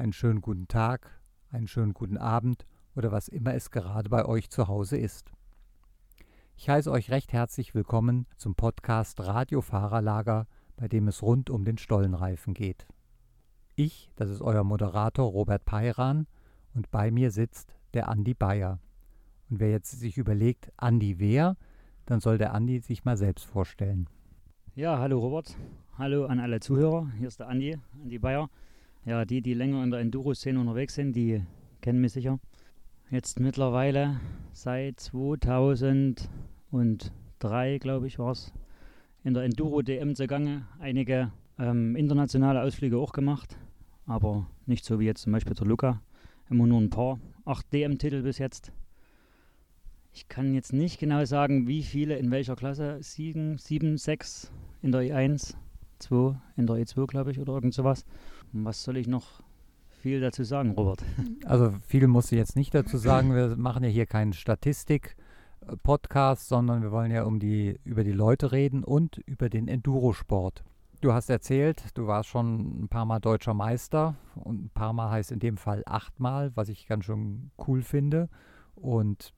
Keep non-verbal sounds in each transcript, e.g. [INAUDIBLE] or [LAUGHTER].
einen schönen guten Tag, einen schönen guten Abend oder was immer es gerade bei euch zu Hause ist. Ich heiße euch recht herzlich willkommen zum Podcast Radiofahrerlager, bei dem es rund um den Stollenreifen geht. Ich, das ist euer Moderator Robert Peiran und bei mir sitzt der Andi Bayer. Und wer jetzt sich überlegt, Andi wer, dann soll der Andi sich mal selbst vorstellen. Ja, hallo Robert. Hallo an alle Zuhörer. Hier ist der Andi, Andi Bayer. Ja, die, die länger in der Enduro-Szene unterwegs sind, die kennen mich sicher. Jetzt mittlerweile seit 2003, glaube ich, war es, in der Enduro-DM zugange. Einige ähm, internationale Ausflüge auch gemacht, aber nicht so wie jetzt zum Beispiel der Luca. Immer nur ein paar. Acht DM-Titel bis jetzt. Ich kann jetzt nicht genau sagen, wie viele in welcher Klasse. Sieben, sieben, sechs in der E1, zwei in der E2, glaube ich, oder irgend sowas. Was soll ich noch viel dazu sagen, Robert? [LAUGHS] Also viel muss ich jetzt nicht dazu sagen. Wir machen ja hier keinen Statistik-Podcast, sondern wir wollen ja um die, über die Leute reden und über den Endurosport. Du hast erzählt, du warst schon ein paar Mal deutscher Meister und ein paar Mal heißt in dem Fall achtmal, was ich ganz schön cool finde. Und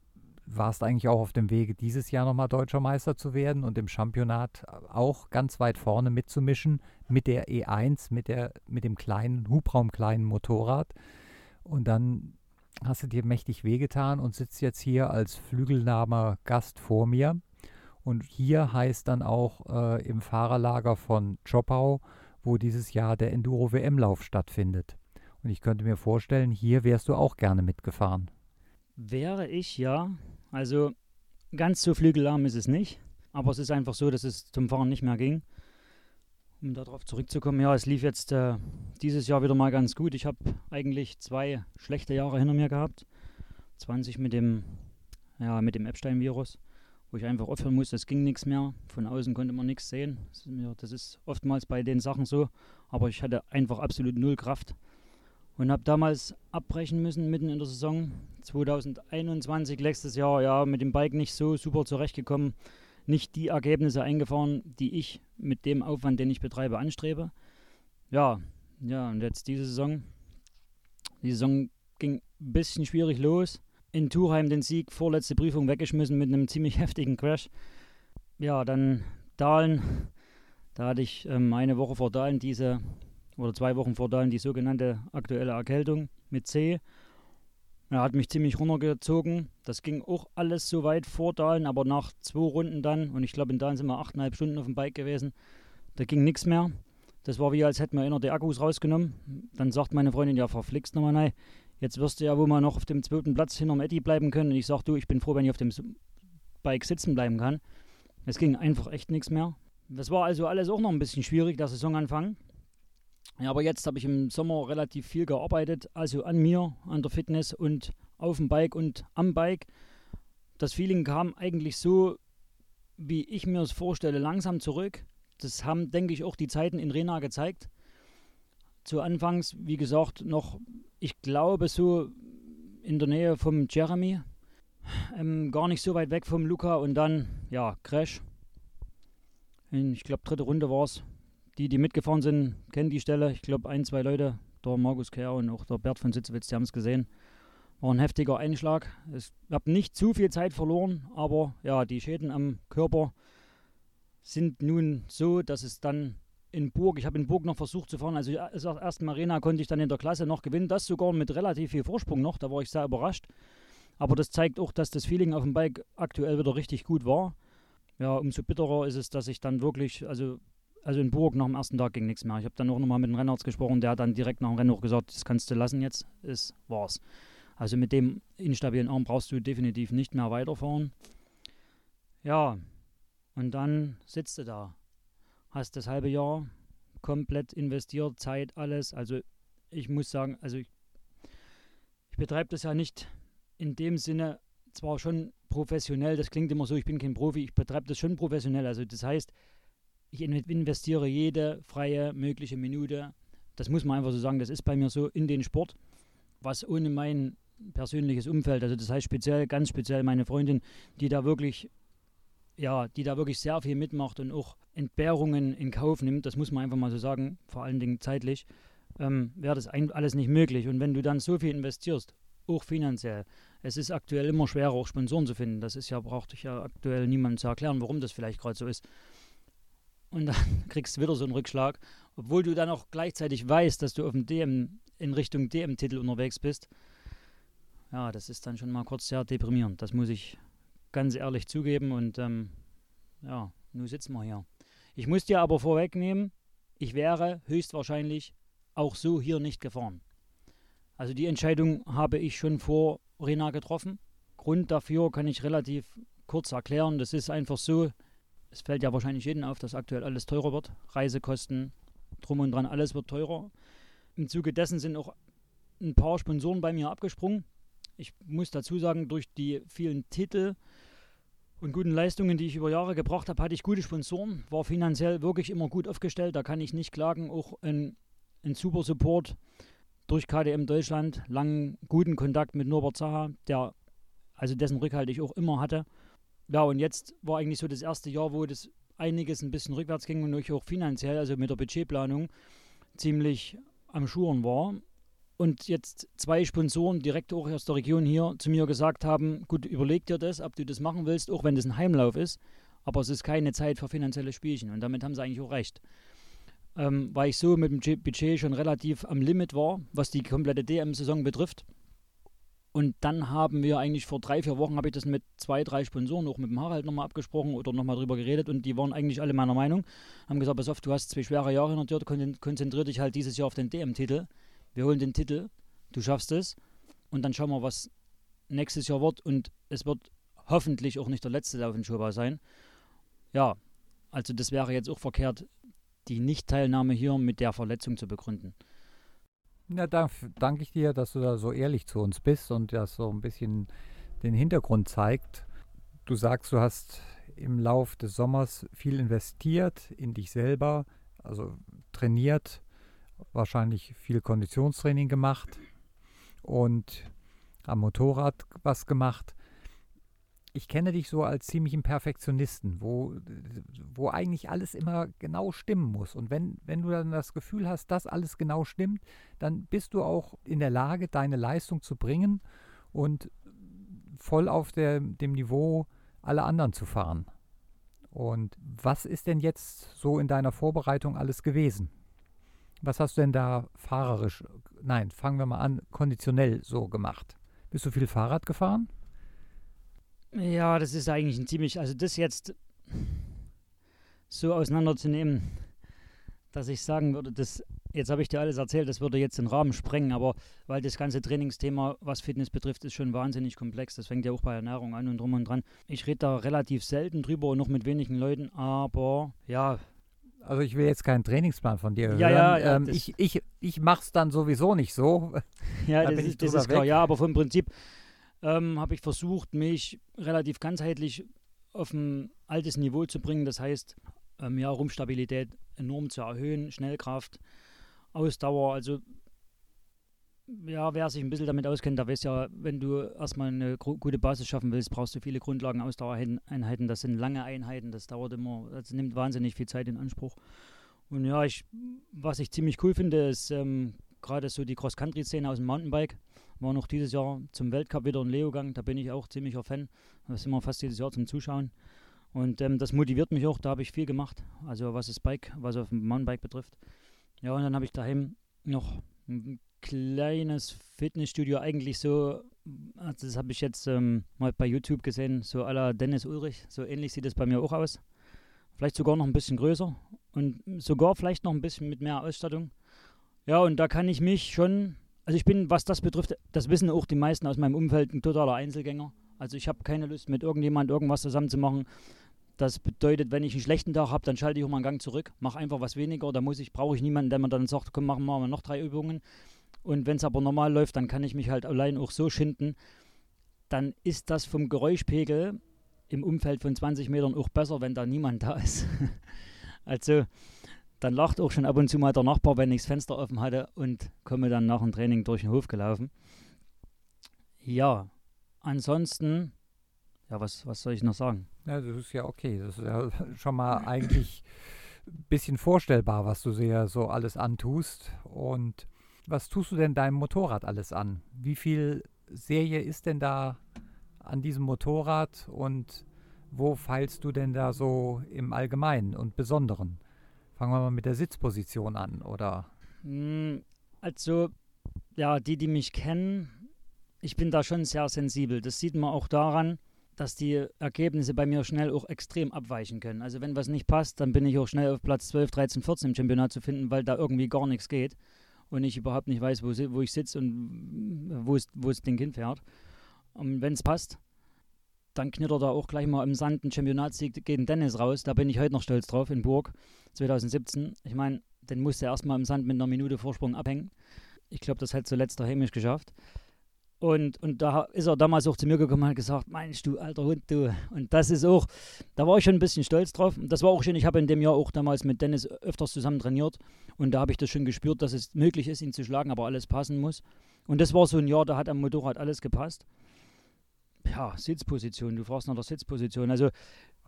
warst eigentlich auch auf dem Wege, dieses Jahr nochmal deutscher Meister zu werden und im Championat auch ganz weit vorne mitzumischen mit der E1, mit, der, mit dem kleinen, hubraumkleinen Motorrad. Und dann hast du dir mächtig wehgetan und sitzt jetzt hier als flügelnahmer Gast vor mir. Und hier heißt dann auch äh, im Fahrerlager von Chopau, wo dieses Jahr der Enduro-WM-Lauf stattfindet. Und ich könnte mir vorstellen, hier wärst du auch gerne mitgefahren. Wäre ich, ja. Also ganz so flügelarm ist es nicht. Aber es ist einfach so, dass es zum Fahren nicht mehr ging. Um darauf zurückzukommen, ja, es lief jetzt äh, dieses Jahr wieder mal ganz gut. Ich habe eigentlich zwei schlechte Jahre hinter mir gehabt. 20 mit dem, ja, mit dem Epstein-Virus, wo ich einfach aufhören musste. Es ging nichts mehr. Von außen konnte man nichts sehen. Das ist oftmals bei den Sachen so. Aber ich hatte einfach absolut null Kraft und habe damals abbrechen müssen mitten in der Saison. 2021, letztes Jahr, ja, mit dem Bike nicht so super zurechtgekommen. Nicht die Ergebnisse eingefahren, die ich mit dem Aufwand, den ich betreibe, anstrebe. Ja, ja, und jetzt diese Saison. Die Saison ging ein bisschen schwierig los. In Turheim den Sieg, vorletzte Prüfung weggeschmissen mit einem ziemlich [LAUGHS] heftigen Crash. Ja, dann Dahlen. Da hatte ich ähm, eine Woche vor Dahlen diese oder zwei Wochen vor dann die sogenannte aktuelle Erkältung mit C. Er hat mich ziemlich runtergezogen. Das ging auch alles so weit vor Dahlen, aber nach zwei Runden dann, und ich glaube in Dahlen sind wir achteinhalb Stunden auf dem Bike gewesen, da ging nichts mehr. Das war wie, als hätten wir einer die Akkus rausgenommen. Dann sagt meine Freundin, ja, verflixt nochmal, nein. Jetzt wirst du ja wohl mal noch auf dem zweiten Platz hinterm Eddie bleiben können. Und ich sag, du, ich bin froh, wenn ich auf dem Bike sitzen bleiben kann. Es ging einfach echt nichts mehr. Das war also alles auch noch ein bisschen schwierig, der Saisonanfang. Ja, aber jetzt habe ich im Sommer relativ viel gearbeitet, also an mir, an der Fitness und auf dem Bike und am Bike. Das Feeling kam eigentlich so, wie ich mir es vorstelle, langsam zurück. Das haben, denke ich, auch die Zeiten in Rena gezeigt. Zu Anfangs, wie gesagt, noch, ich glaube, so in der Nähe vom Jeremy, ähm, gar nicht so weit weg vom Luca und dann, ja, Crash. In, ich glaube, dritte Runde war es. Die, die mitgefahren sind, kennen die Stelle. Ich glaube, ein, zwei Leute, der Markus Kerr und auch der Bert von Sitzewitz, die haben es gesehen. War ein heftiger Einschlag. Ich habe nicht zu viel Zeit verloren, aber ja, die Schäden am Körper sind nun so, dass es dann in Burg, ich habe in Burg noch versucht zu fahren, also als ersten Arena konnte ich dann in der Klasse noch gewinnen, das sogar mit relativ viel Vorsprung noch, da war ich sehr überrascht. Aber das zeigt auch, dass das Feeling auf dem Bike aktuell wieder richtig gut war. Ja, umso bitterer ist es, dass ich dann wirklich, also also in Burg nach dem ersten Tag ging nichts mehr. Ich habe dann auch nochmal mit dem Rennarzt gesprochen, der hat dann direkt nach dem Rennen auch gesagt, das kannst du lassen jetzt, ist war's. Also mit dem instabilen Arm brauchst du definitiv nicht mehr weiterfahren. Ja, und dann sitzt du da. Hast das halbe Jahr komplett investiert, Zeit, alles. Also ich muss sagen, also ich, ich betreibe das ja nicht in dem Sinne, zwar schon professionell, das klingt immer so, ich bin kein Profi, ich betreibe das schon professionell. Also das heißt, ich investiere jede freie mögliche Minute. Das muss man einfach so sagen, das ist bei mir so in den Sport, was ohne mein persönliches Umfeld, also das heißt speziell, ganz speziell meine Freundin, die da wirklich, ja, die da wirklich sehr viel mitmacht und auch Entbehrungen in Kauf nimmt, das muss man einfach mal so sagen, vor allen Dingen zeitlich, ähm, wäre das alles nicht möglich. Und wenn du dann so viel investierst, auch finanziell, es ist aktuell immer schwerer, auch Sponsoren zu finden. Das ist ja, braucht ich ja aktuell niemandem zu erklären, warum das vielleicht gerade so ist. Und dann [LAUGHS] kriegst du wieder so einen Rückschlag, obwohl du dann auch gleichzeitig weißt, dass du auf dem DM in Richtung DM-Titel unterwegs bist. Ja, das ist dann schon mal kurz sehr deprimierend. Das muss ich ganz ehrlich zugeben. Und ähm, ja, nun sitzen wir hier. Ich muss dir aber vorwegnehmen, ich wäre höchstwahrscheinlich auch so hier nicht gefahren. Also die Entscheidung habe ich schon vor Rena getroffen. Grund dafür kann ich relativ kurz erklären. Das ist einfach so, es fällt ja wahrscheinlich jedem auf, dass aktuell alles teurer wird. Reisekosten, drum und dran, alles wird teurer. Im Zuge dessen sind auch ein paar Sponsoren bei mir abgesprungen. Ich muss dazu sagen, durch die vielen Titel und guten Leistungen, die ich über Jahre gebracht habe, hatte ich gute Sponsoren, war finanziell wirklich immer gut aufgestellt, da kann ich nicht klagen. Auch ein, ein super Support durch KDM Deutschland, langen guten Kontakt mit Norbert Zaha, der also dessen Rückhalt ich auch immer hatte. Ja, und jetzt war eigentlich so das erste Jahr, wo das einiges ein bisschen rückwärts ging und ich auch finanziell, also mit der Budgetplanung, ziemlich am Schuren war. Und jetzt zwei Sponsoren direkt auch aus der Region hier zu mir gesagt haben, gut, überleg dir das, ob du das machen willst, auch wenn das ein Heimlauf ist, aber es ist keine Zeit für finanzielle Spielchen. Und damit haben sie eigentlich auch recht. Ähm, weil ich so mit dem Budget schon relativ am Limit war, was die komplette DM-Saison betrifft. Und dann haben wir eigentlich vor drei, vier Wochen, habe ich das mit zwei, drei Sponsoren, auch mit dem Harald nochmal abgesprochen oder nochmal drüber geredet und die waren eigentlich alle meiner Meinung. Haben gesagt, pass auf, du hast zwei schwere Jahre hinter dir, konzentrier dich halt dieses Jahr auf den DM-Titel. Wir holen den Titel, du schaffst es und dann schauen wir, was nächstes Jahr wird und es wird hoffentlich auch nicht der letzte Lauf in Schobau sein. Ja, also das wäre jetzt auch verkehrt, die Nichtteilnahme hier mit der Verletzung zu begründen. Ja, da danke ich dir, dass du da so ehrlich zu uns bist und das so ein bisschen den Hintergrund zeigt. Du sagst, du hast im Lauf des Sommers viel investiert in dich selber, also trainiert, wahrscheinlich viel Konditionstraining gemacht und am Motorrad was gemacht ich kenne dich so als ziemlichen Perfektionisten, wo, wo eigentlich alles immer genau stimmen muss. Und wenn, wenn du dann das Gefühl hast, dass alles genau stimmt, dann bist du auch in der Lage, deine Leistung zu bringen und voll auf der, dem Niveau aller anderen zu fahren. Und was ist denn jetzt so in deiner Vorbereitung alles gewesen? Was hast du denn da fahrerisch, nein, fangen wir mal an, konditionell so gemacht? Bist du viel Fahrrad gefahren? Ja, das ist eigentlich ein ziemlich, also das jetzt so auseinanderzunehmen, dass ich sagen würde, das, jetzt habe ich dir alles erzählt, das würde jetzt den Rahmen sprengen, aber weil das ganze Trainingsthema, was Fitness betrifft, ist schon wahnsinnig komplex. Das fängt ja auch bei Ernährung an und drum und dran. Ich rede da relativ selten drüber und noch mit wenigen Leuten, aber ja. Also ich will jetzt keinen Trainingsplan von dir ja, hören. Ja, ja, ähm, ich ich, ich mache es dann sowieso nicht so. Ja, [LAUGHS] da das, ist, das ist klar. Ja, aber vom Prinzip ähm, habe ich versucht, mich relativ ganzheitlich auf ein altes Niveau zu bringen. Das heißt, ähm, ja, Rumpfstabilität enorm zu erhöhen, Schnellkraft, Ausdauer. Also, ja, wer sich ein bisschen damit auskennt, der weiß ja, wenn du erstmal eine gute Basis schaffen willst, brauchst du viele Grundlagen, Ausdauereinheiten. Das sind lange Einheiten, das dauert immer, das nimmt wahnsinnig viel Zeit in Anspruch. Und ja, ich, was ich ziemlich cool finde, ist ähm, gerade so die Cross-Country-Szene aus dem Mountainbike. War noch dieses Jahr zum Weltcup wieder in Leogang, da bin ich auch ziemlicher Fan. Das ist immer fast jedes Jahr zum Zuschauen. Und ähm, das motiviert mich auch, da habe ich viel gemacht. Also was das Bike, was auf dem Mountainbike betrifft. Ja, und dann habe ich daheim noch ein kleines Fitnessstudio, eigentlich so, also das habe ich jetzt ähm, mal bei YouTube gesehen, so à la Dennis Ulrich. So ähnlich sieht es bei mir auch aus. Vielleicht sogar noch ein bisschen größer und sogar vielleicht noch ein bisschen mit mehr Ausstattung. Ja, und da kann ich mich schon also ich bin, was das betrifft, das wissen auch die meisten aus meinem Umfeld, ein totaler Einzelgänger. Also ich habe keine Lust, mit irgendjemand irgendwas zusammen zu machen. Das bedeutet, wenn ich einen schlechten Tag habe, dann schalte ich auch mal einen Gang zurück, mache einfach was weniger. Da muss ich, brauche ich niemanden, der mir dann sagt, komm, machen wir mal noch drei Übungen. Und wenn es aber normal läuft, dann kann ich mich halt allein auch so schinden. Dann ist das vom Geräuschpegel im Umfeld von 20 Metern auch besser, wenn da niemand da ist. [LAUGHS] also dann lacht auch schon ab und zu mal der Nachbar, wenn ich das Fenster offen hatte und komme dann nach dem Training durch den Hof gelaufen. Ja, ansonsten, ja, was, was soll ich noch sagen? Ja, das ist ja okay. Das ist ja schon mal eigentlich bisschen vorstellbar, was du sehr so alles antust. Und was tust du denn deinem Motorrad alles an? Wie viel Serie ist denn da an diesem Motorrad und wo feilst du denn da so im Allgemeinen und Besonderen? Fangen wir mal mit der Sitzposition an, oder? Hm, also, ja, die, die mich kennen, ich bin da schon sehr sensibel. Das sieht man auch daran, dass die Ergebnisse bei mir schnell auch extrem abweichen können. Also wenn was nicht passt, dann bin ich auch schnell auf Platz 12, 13, 14 im Championat zu finden, weil da irgendwie gar nichts geht und ich überhaupt nicht weiß, wo, wo ich sitze und wo es, wo das Ding hinfährt. Und wenn es passt, dann knittert er auch gleich mal im Sand ein Championatssieg gegen Dennis raus. Da bin ich heute noch stolz drauf in Burg 2017. Ich meine, den musste er erstmal im Sand mit einer Minute Vorsprung abhängen. Ich glaube, das hat zuletzt der Hamisch geschafft. Und, und da ist er damals auch zu mir gekommen und hat gesagt, meinst du, alter Hund, du. Und das ist auch, da war ich schon ein bisschen stolz drauf. Und das war auch schön, ich habe in dem Jahr auch damals mit Dennis öfters zusammen trainiert. Und da habe ich das schon gespürt, dass es möglich ist, ihn zu schlagen, aber alles passen muss. Und das war so ein Jahr, da hat am Motorrad alles gepasst. Ja, Sitzposition, du fragst nach der Sitzposition. Also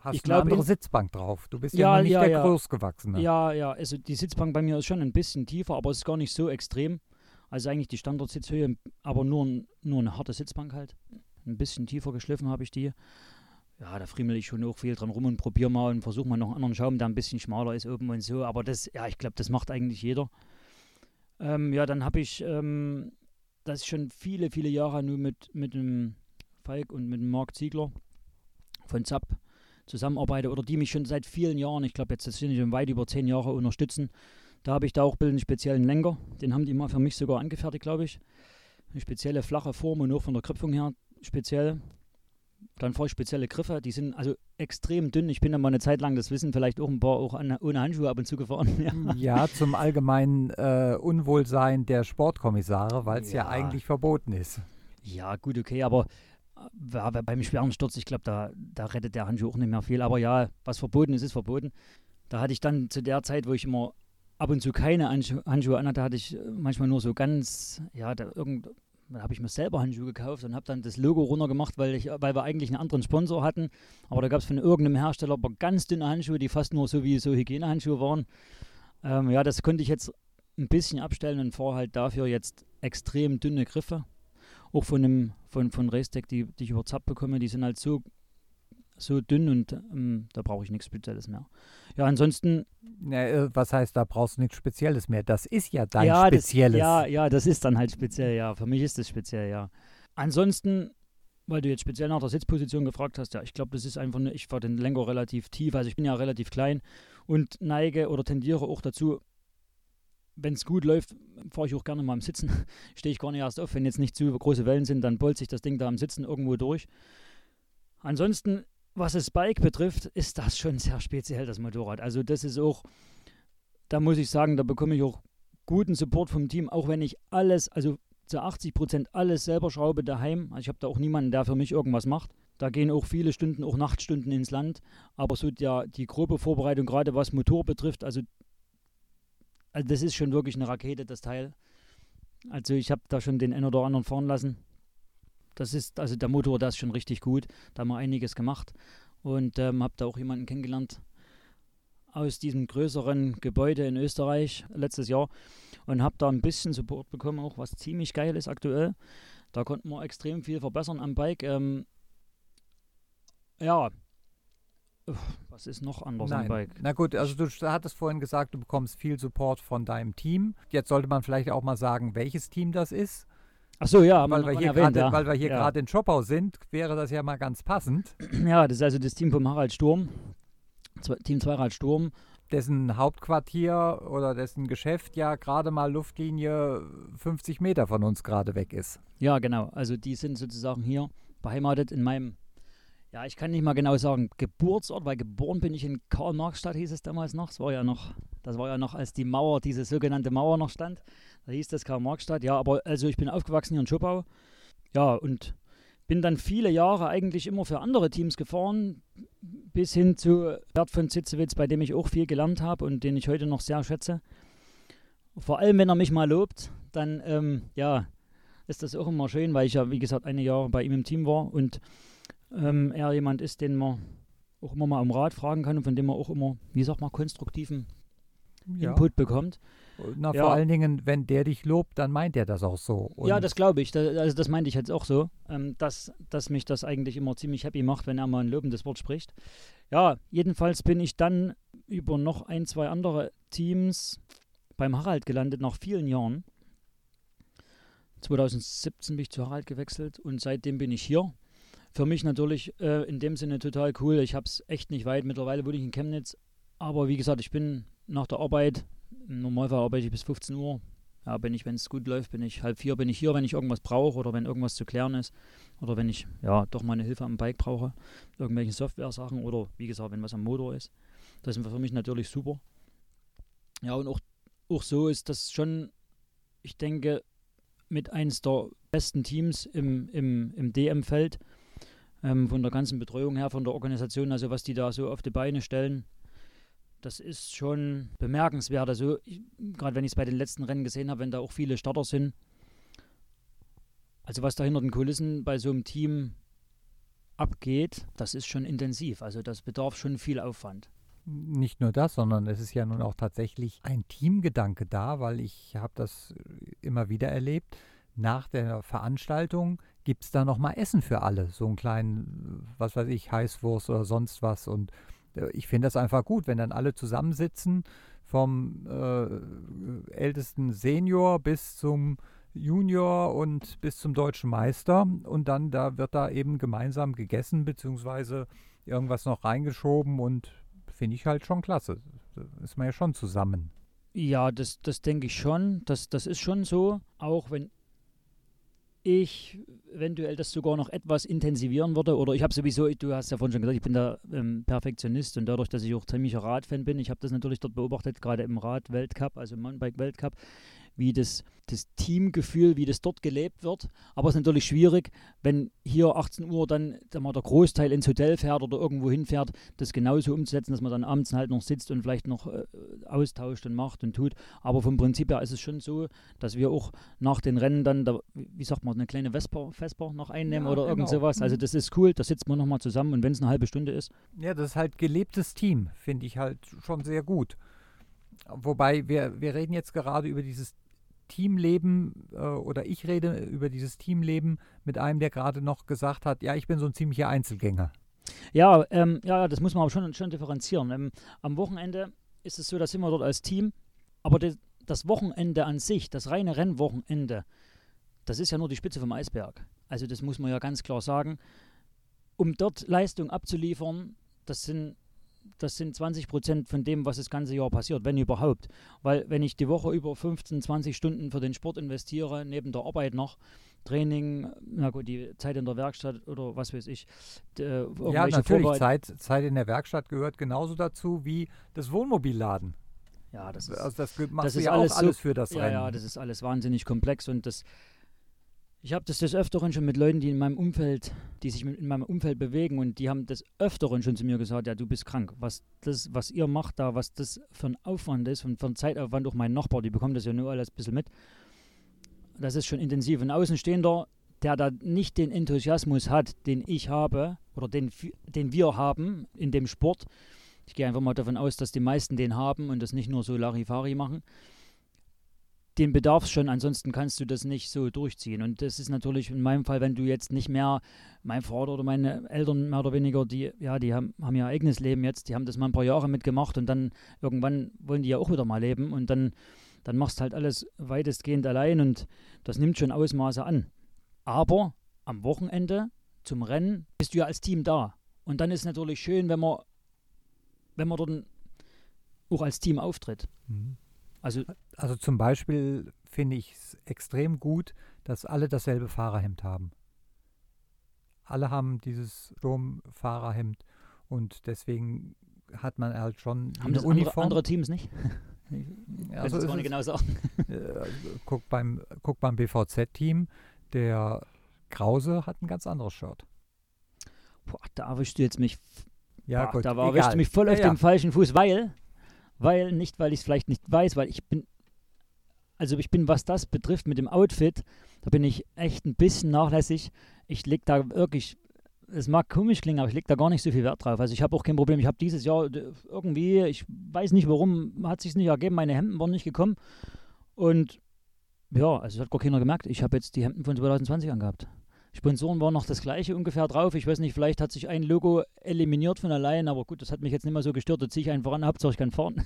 Hast ich du eine glaube, andere Sitzbank drauf? Du bist Ja, ja, nicht ja, der ja. Großgewachsene. Ja, ja, also die Sitzbank bei mir ist schon ein bisschen tiefer, aber es ist gar nicht so extrem. Also eigentlich die Standardsitzhöhe, aber nur, nur eine harte Sitzbank halt. Ein bisschen tiefer geschliffen habe ich die. Ja, da friemel ich schon auch viel dran rum und probiere mal und versuche mal noch einen anderen Schaum, der ein bisschen schmaler ist oben und so. Aber das, ja, ich glaube, das macht eigentlich jeder. Ähm, ja, dann habe ich ähm, das schon viele, viele Jahre nur mit, mit dem Falk und mit dem Marc Ziegler von ZAP zusammenarbeite oder die mich schon seit vielen Jahren, ich glaube jetzt sind schon weit über zehn Jahre unterstützen. Da habe ich da auch einen speziellen Lenker, den haben die mal für mich sogar angefertigt, glaube ich. Eine spezielle flache Form und auch von der Krüpfung her speziell. Dann fahre ich spezielle Griffe, die sind also extrem dünn. Ich bin dann mal eine Zeit lang, das wissen vielleicht auch ein paar, auch an, ohne Handschuhe ab und zu gefahren. [LAUGHS] Ja. Ja, zum allgemeinen äh, Unwohlsein der Sportkommissare, weil es ja. Ja. eigentlich verboten ist. Ja, gut, okay, aber ja, beim schweren Sturz, ich glaube, da, da rettet der Handschuh auch nicht mehr viel. Aber ja, was verboten ist, ist verboten. Da hatte ich dann zu der Zeit, wo ich immer ab und zu keine Handschu Handschuhe anhatte, hatte ich äh, manchmal nur so ganz, ja, da irgend, habe ich mir selber Handschuhe gekauft und habe dann das Logo runtergemacht, weil, ich, weil wir eigentlich einen anderen Sponsor hatten. Aber da gab es von irgendeinem Hersteller aber ganz dünne Handschuhe, die fast nur so wie so Hygienehandschuhe waren. Ähm, ja, das konnte ich jetzt ein bisschen abstellen und fahre halt dafür jetzt extrem dünne Griffe auch von einem von, von Racetech, die, die ich über Zap bekomme, die sind halt so, so dünn und ähm, da brauche ich nichts Spezielles mehr. Ja, ansonsten. Ja, äh, was heißt, da brauchst du nichts Spezielles mehr? Das ist ja dein ja, Spezielles. Das, ja, ja, das ist dann halt speziell, ja. Für mich ist das speziell, ja. Ansonsten, weil du jetzt speziell nach der Sitzposition gefragt hast, ja, ich glaube, das ist einfach, eine, ich fahre den Lenker relativ tief, also ich bin ja relativ klein und neige oder tendiere auch dazu, wenn es gut läuft, fahre ich auch gerne mal im Sitzen. [LAUGHS] Stehe ich gar nicht erst auf. Wenn jetzt nicht zu große Wellen sind, dann bolzt sich das Ding da am Sitzen irgendwo durch. Ansonsten, was das Bike betrifft, ist das schon sehr speziell, das Motorrad. Also das ist auch, da muss ich sagen, da bekomme ich auch guten Support vom Team, auch wenn ich alles, also zu 80 Prozent alles selber schraube daheim. Also ich habe da auch niemanden, der für mich irgendwas macht. Da gehen auch viele Stunden, auch Nachtstunden ins Land. Aber so der, die grobe Vorbereitung, gerade was Motor betrifft, also also das ist schon wirklich eine Rakete, das Teil. Also ich habe da schon den einen oder anderen fahren lassen. Das ist, also der Motor, der ist schon richtig gut. Da haben wir einiges gemacht. Und ähm, habe da auch jemanden kennengelernt aus diesem größeren Gebäude in Österreich letztes Jahr und habe da ein bisschen Support bekommen, auch was ziemlich geil ist aktuell. Da konnten wir extrem viel verbessern am Bike. Ähm, ja, was ist noch anders am Nein. Bike? Na gut, also du hattest vorhin gesagt, du bekommst viel Support von deinem Team. Jetzt sollte man vielleicht auch mal sagen, welches Team das ist. Ach so, ja, weil, wir erwähnt, gerade, ja. weil wir hier ja. gerade in Schoppau sind, wäre das ja mal ganz passend. [CLEARS THROAT] Ja, das ist also das Team vom Harald Sturm. Team Zweirad Sturm. Dessen Hauptquartier oder dessen Geschäft ja gerade mal Luftlinie 50 Meter von uns gerade weg ist. Ja, genau. Also die sind sozusagen hier beheimatet in meinem, ja, ich kann nicht mal genau sagen, Geburtsort, weil geboren bin ich in Karl-Marx-Stadt, hieß es damals noch. Das war ja noch, das war ja noch, als die Mauer, diese sogenannte Mauer noch stand. Da hieß das Karl-Marx-Stadt. Ja, aber also ich bin aufgewachsen hier in Schopau. Ja, und bin dann viele Jahre eigentlich immer für andere Teams gefahren, bis hin zu Bert von Zitzewitz, bei dem ich auch viel gelernt habe und den ich heute noch sehr schätze. Vor allem, wenn er mich mal lobt, dann, ähm, ja, ist das auch immer schön, weil ich ja, wie gesagt, eine Jahre bei ihm im Team war und ähm, er jemand ist, den man auch immer mal um Rat fragen kann und von dem man auch immer, wie sagt man, konstruktiven Ja. Input bekommt. Na, Ja. vor allen Dingen, wenn der dich lobt, dann meint er das auch so. ja, Und das glaube ich. Da, also das meinte ich jetzt auch so, ähm, dass, dass mich das eigentlich immer ziemlich happy macht, wenn er mal ein lobendes Wort spricht. Ja, jedenfalls bin ich dann über noch ein, zwei andere Teams beim Harald gelandet, nach vielen Jahren. 2017 bin ich zu Harald gewechselt und seitdem bin ich hier. Für mich natürlich äh, in dem Sinne total cool. Ich habe es echt nicht weit. Mittlerweile wohne ich in Chemnitz. Aber wie gesagt, ich bin nach der Arbeit, im Normalfall arbeite ich bis 15 Uhr. Ja, bin ich, wenn es gut läuft, bin ich halb vier, bin ich hier, wenn ich irgendwas brauche oder wenn irgendwas zu klären ist. Oder wenn ich ja doch mal eine Hilfe am Bike brauche, irgendwelche Software-Sachen oder wie gesagt, wenn was am Motor ist. Das ist für mich natürlich super. Ja, und auch, auch so ist das schon, ich denke, mit eines der besten Teams im, im, im DM-Feld. Ähm, von der ganzen Betreuung her, von der Organisation, also was die da so auf die Beine stellen, das ist schon bemerkenswert. Also, gerade wenn ich es bei den letzten Rennen gesehen habe, wenn da auch viele Starter sind. Also, was da hinter den Kulissen bei so einem Team abgeht, das ist schon intensiv. Also, das bedarf schon viel Aufwand. nicht nur das, sondern es ist ja nun auch tatsächlich ein Teamgedanke da, weil ich habe das immer wieder erlebt. Nach der Veranstaltung gibt es da nochmal Essen für alle. So einen kleinen, was weiß ich, Heißwurst oder sonst was. Und äh, ich finde das einfach gut, wenn dann alle zusammensitzen, vom äh, ältesten Senior bis zum Junior und bis zum deutschen Meister. Und dann da wird da eben gemeinsam gegessen, beziehungsweise irgendwas noch reingeschoben und finde ich halt schon klasse. Da ist man ja schon zusammen. Ja, das, das denke ich schon. Das, das ist schon so. Auch wenn ich eventuell das sogar noch etwas intensivieren würde. Oder ich habe sowieso, du hast ja vorhin schon gesagt, ich bin da ähm, Perfektionist und dadurch, dass ich auch ziemlicher Radfan bin, ich habe das natürlich dort beobachtet, gerade im Rad-Weltcup, also im Mountainbike-Weltcup, wie das, das Teamgefühl, wie das dort gelebt wird. Aber es ist natürlich schwierig, wenn hier 18 Uhr dann mal, der Großteil ins Hotel fährt oder irgendwo hinfährt, das genauso umzusetzen, dass man dann abends halt noch sitzt und vielleicht noch äh, austauscht und macht und tut. Aber vom Prinzip her ist es schon so, dass wir auch nach den Rennen dann, da, wie sagt man, eine kleine Vesper, Vesper noch einnehmen Ja, oder irgend genau. sowas. Also Mhm. das ist cool, da sitzt man nochmal zusammen und wenn es eine halbe Stunde ist, Ja, das ist halt gelebtes Team, finde ich halt schon sehr gut. Wobei wir, wir reden jetzt gerade über dieses Teamleben äh, oder ich rede über dieses Teamleben mit einem, der gerade noch gesagt hat, ja, ich bin so ein ziemlicher Einzelgänger. Ja, ähm, ja, das muss man aber schon, schon differenzieren. Ähm, am Wochenende ist es so, da sind wir dort als Team, aber das, das Wochenende an sich, das reine Rennwochenende, das ist ja nur die Spitze vom Eisberg. Also das muss man ja ganz klar sagen. Um dort Leistung abzuliefern, das sind, das sind 20 Prozent von dem, was das ganze Jahr passiert, wenn überhaupt. Weil wenn ich die Woche über 15, 20 Stunden für den Sport investiere, neben der Arbeit noch, Training, na gut, die Zeit in der Werkstatt oder was weiß ich, äh, Ja, natürlich, Zeit, Zeit in der Werkstatt gehört genauso dazu wie das Wohnmobilladen. Ja, das ist, Also das machst das ist ja alles auch so- alles für das ja, Rennen. ja, das ist alles wahnsinnig komplex und das. Ich habe das des Öfteren schon mit Leuten, die in meinem Umfeld, die sich in meinem Umfeld bewegen und die haben des Öfteren schon zu mir gesagt, ja, du bist krank. Was das, was ihr macht da, was das für ein Aufwand ist und für ein Zeitaufwand, auch mein Nachbar, die bekommen das ja nur alles ein bisschen mit. Das ist schon intensiv. Ein Außenstehender, der da nicht den Enthusiasmus hat, den ich habe oder den, den wir haben in dem Sport. Ich gehe einfach mal davon aus, dass die meisten den haben und das nicht nur so Larifari machen den bedarf es schon, ansonsten kannst du das nicht so durchziehen. Und das ist natürlich in meinem Fall, wenn du jetzt nicht mehr, mein Vater oder meine Eltern mehr oder weniger, die, ja, die haben, haben ihr eigenes Leben jetzt, die haben das mal ein paar Jahre mitgemacht und dann irgendwann wollen die ja auch wieder mal leben und dann, dann machst halt alles weitestgehend allein und das nimmt schon Ausmaße an. Aber am Wochenende zum Rennen bist du ja als Team da. Und dann ist natürlich schön, wenn man, wenn man dort auch als Team auftritt. Mhm. Also Also zum Beispiel finde ich es extrem gut, dass alle dasselbe Fahrerhemd haben. Alle haben dieses Sturmfahrerhemd und deswegen hat man halt schon haben eine das andere, Uniform. andere Teams nicht? [LAUGHS] Ja, Kannst so du ist gar nicht es. genau sagen. Äh, guck, beim, guck beim BVZ-Team, der Krause hat ein ganz anderes Shirt. Boah, da erwischst du jetzt mich, Ja, boah, gut, da erwischst du mich voll auf ja, dem falschen Fuß, weil, weil, nicht weil ich es vielleicht nicht weiß, weil ich bin, also ich bin, was das betrifft mit dem Outfit, da bin ich echt ein bisschen nachlässig. Ich leg da wirklich es mag komisch klingen, aber ich lege da gar nicht so viel Wert drauf. Also ich habe auch kein Problem. Ich habe dieses Jahr irgendwie, ich weiß nicht warum, hat sich nicht ergeben, meine Hemden waren nicht gekommen. Und ja, also das hat gar keiner gemerkt. Ich habe jetzt die Hemden von 2020 angehabt. Sponsoren waren noch das gleiche ungefähr drauf. Ich weiß nicht, vielleicht hat sich ein Logo eliminiert von allein, aber gut, das hat mich jetzt nicht mehr so gestört. Da ziehe ich einfach an, Hauptsache ich kann fahren.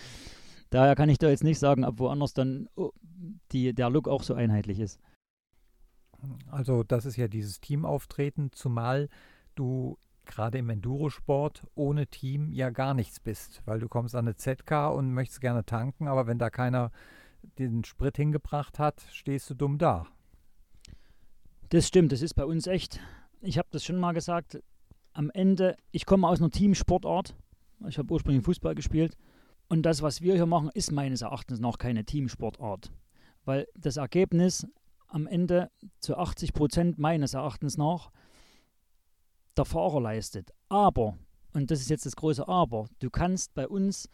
[LAUGHS] Daher kann ich da jetzt nicht sagen, ob woanders dann oh, die, der Look auch so einheitlich ist. Also das ist ja dieses Teamauftreten, zumal du gerade im Endurosport ohne Team ja gar nichts bist, weil du kommst an eine ZK und möchtest gerne tanken, aber wenn da keiner den Sprit hingebracht hat, stehst du dumm da. Das stimmt, das ist bei uns echt. Ich habe das schon mal gesagt. Am Ende, ich komme aus einer Teamsportart. Ich habe ursprünglich Fußball gespielt. Und das, was wir hier machen, ist meines Erachtens noch keine Teamsportart. Weil das Ergebnis am Ende zu 80 Prozent meines Erachtens nach der Fahrer leistet. Aber, und das ist jetzt das große Aber, du kannst bei uns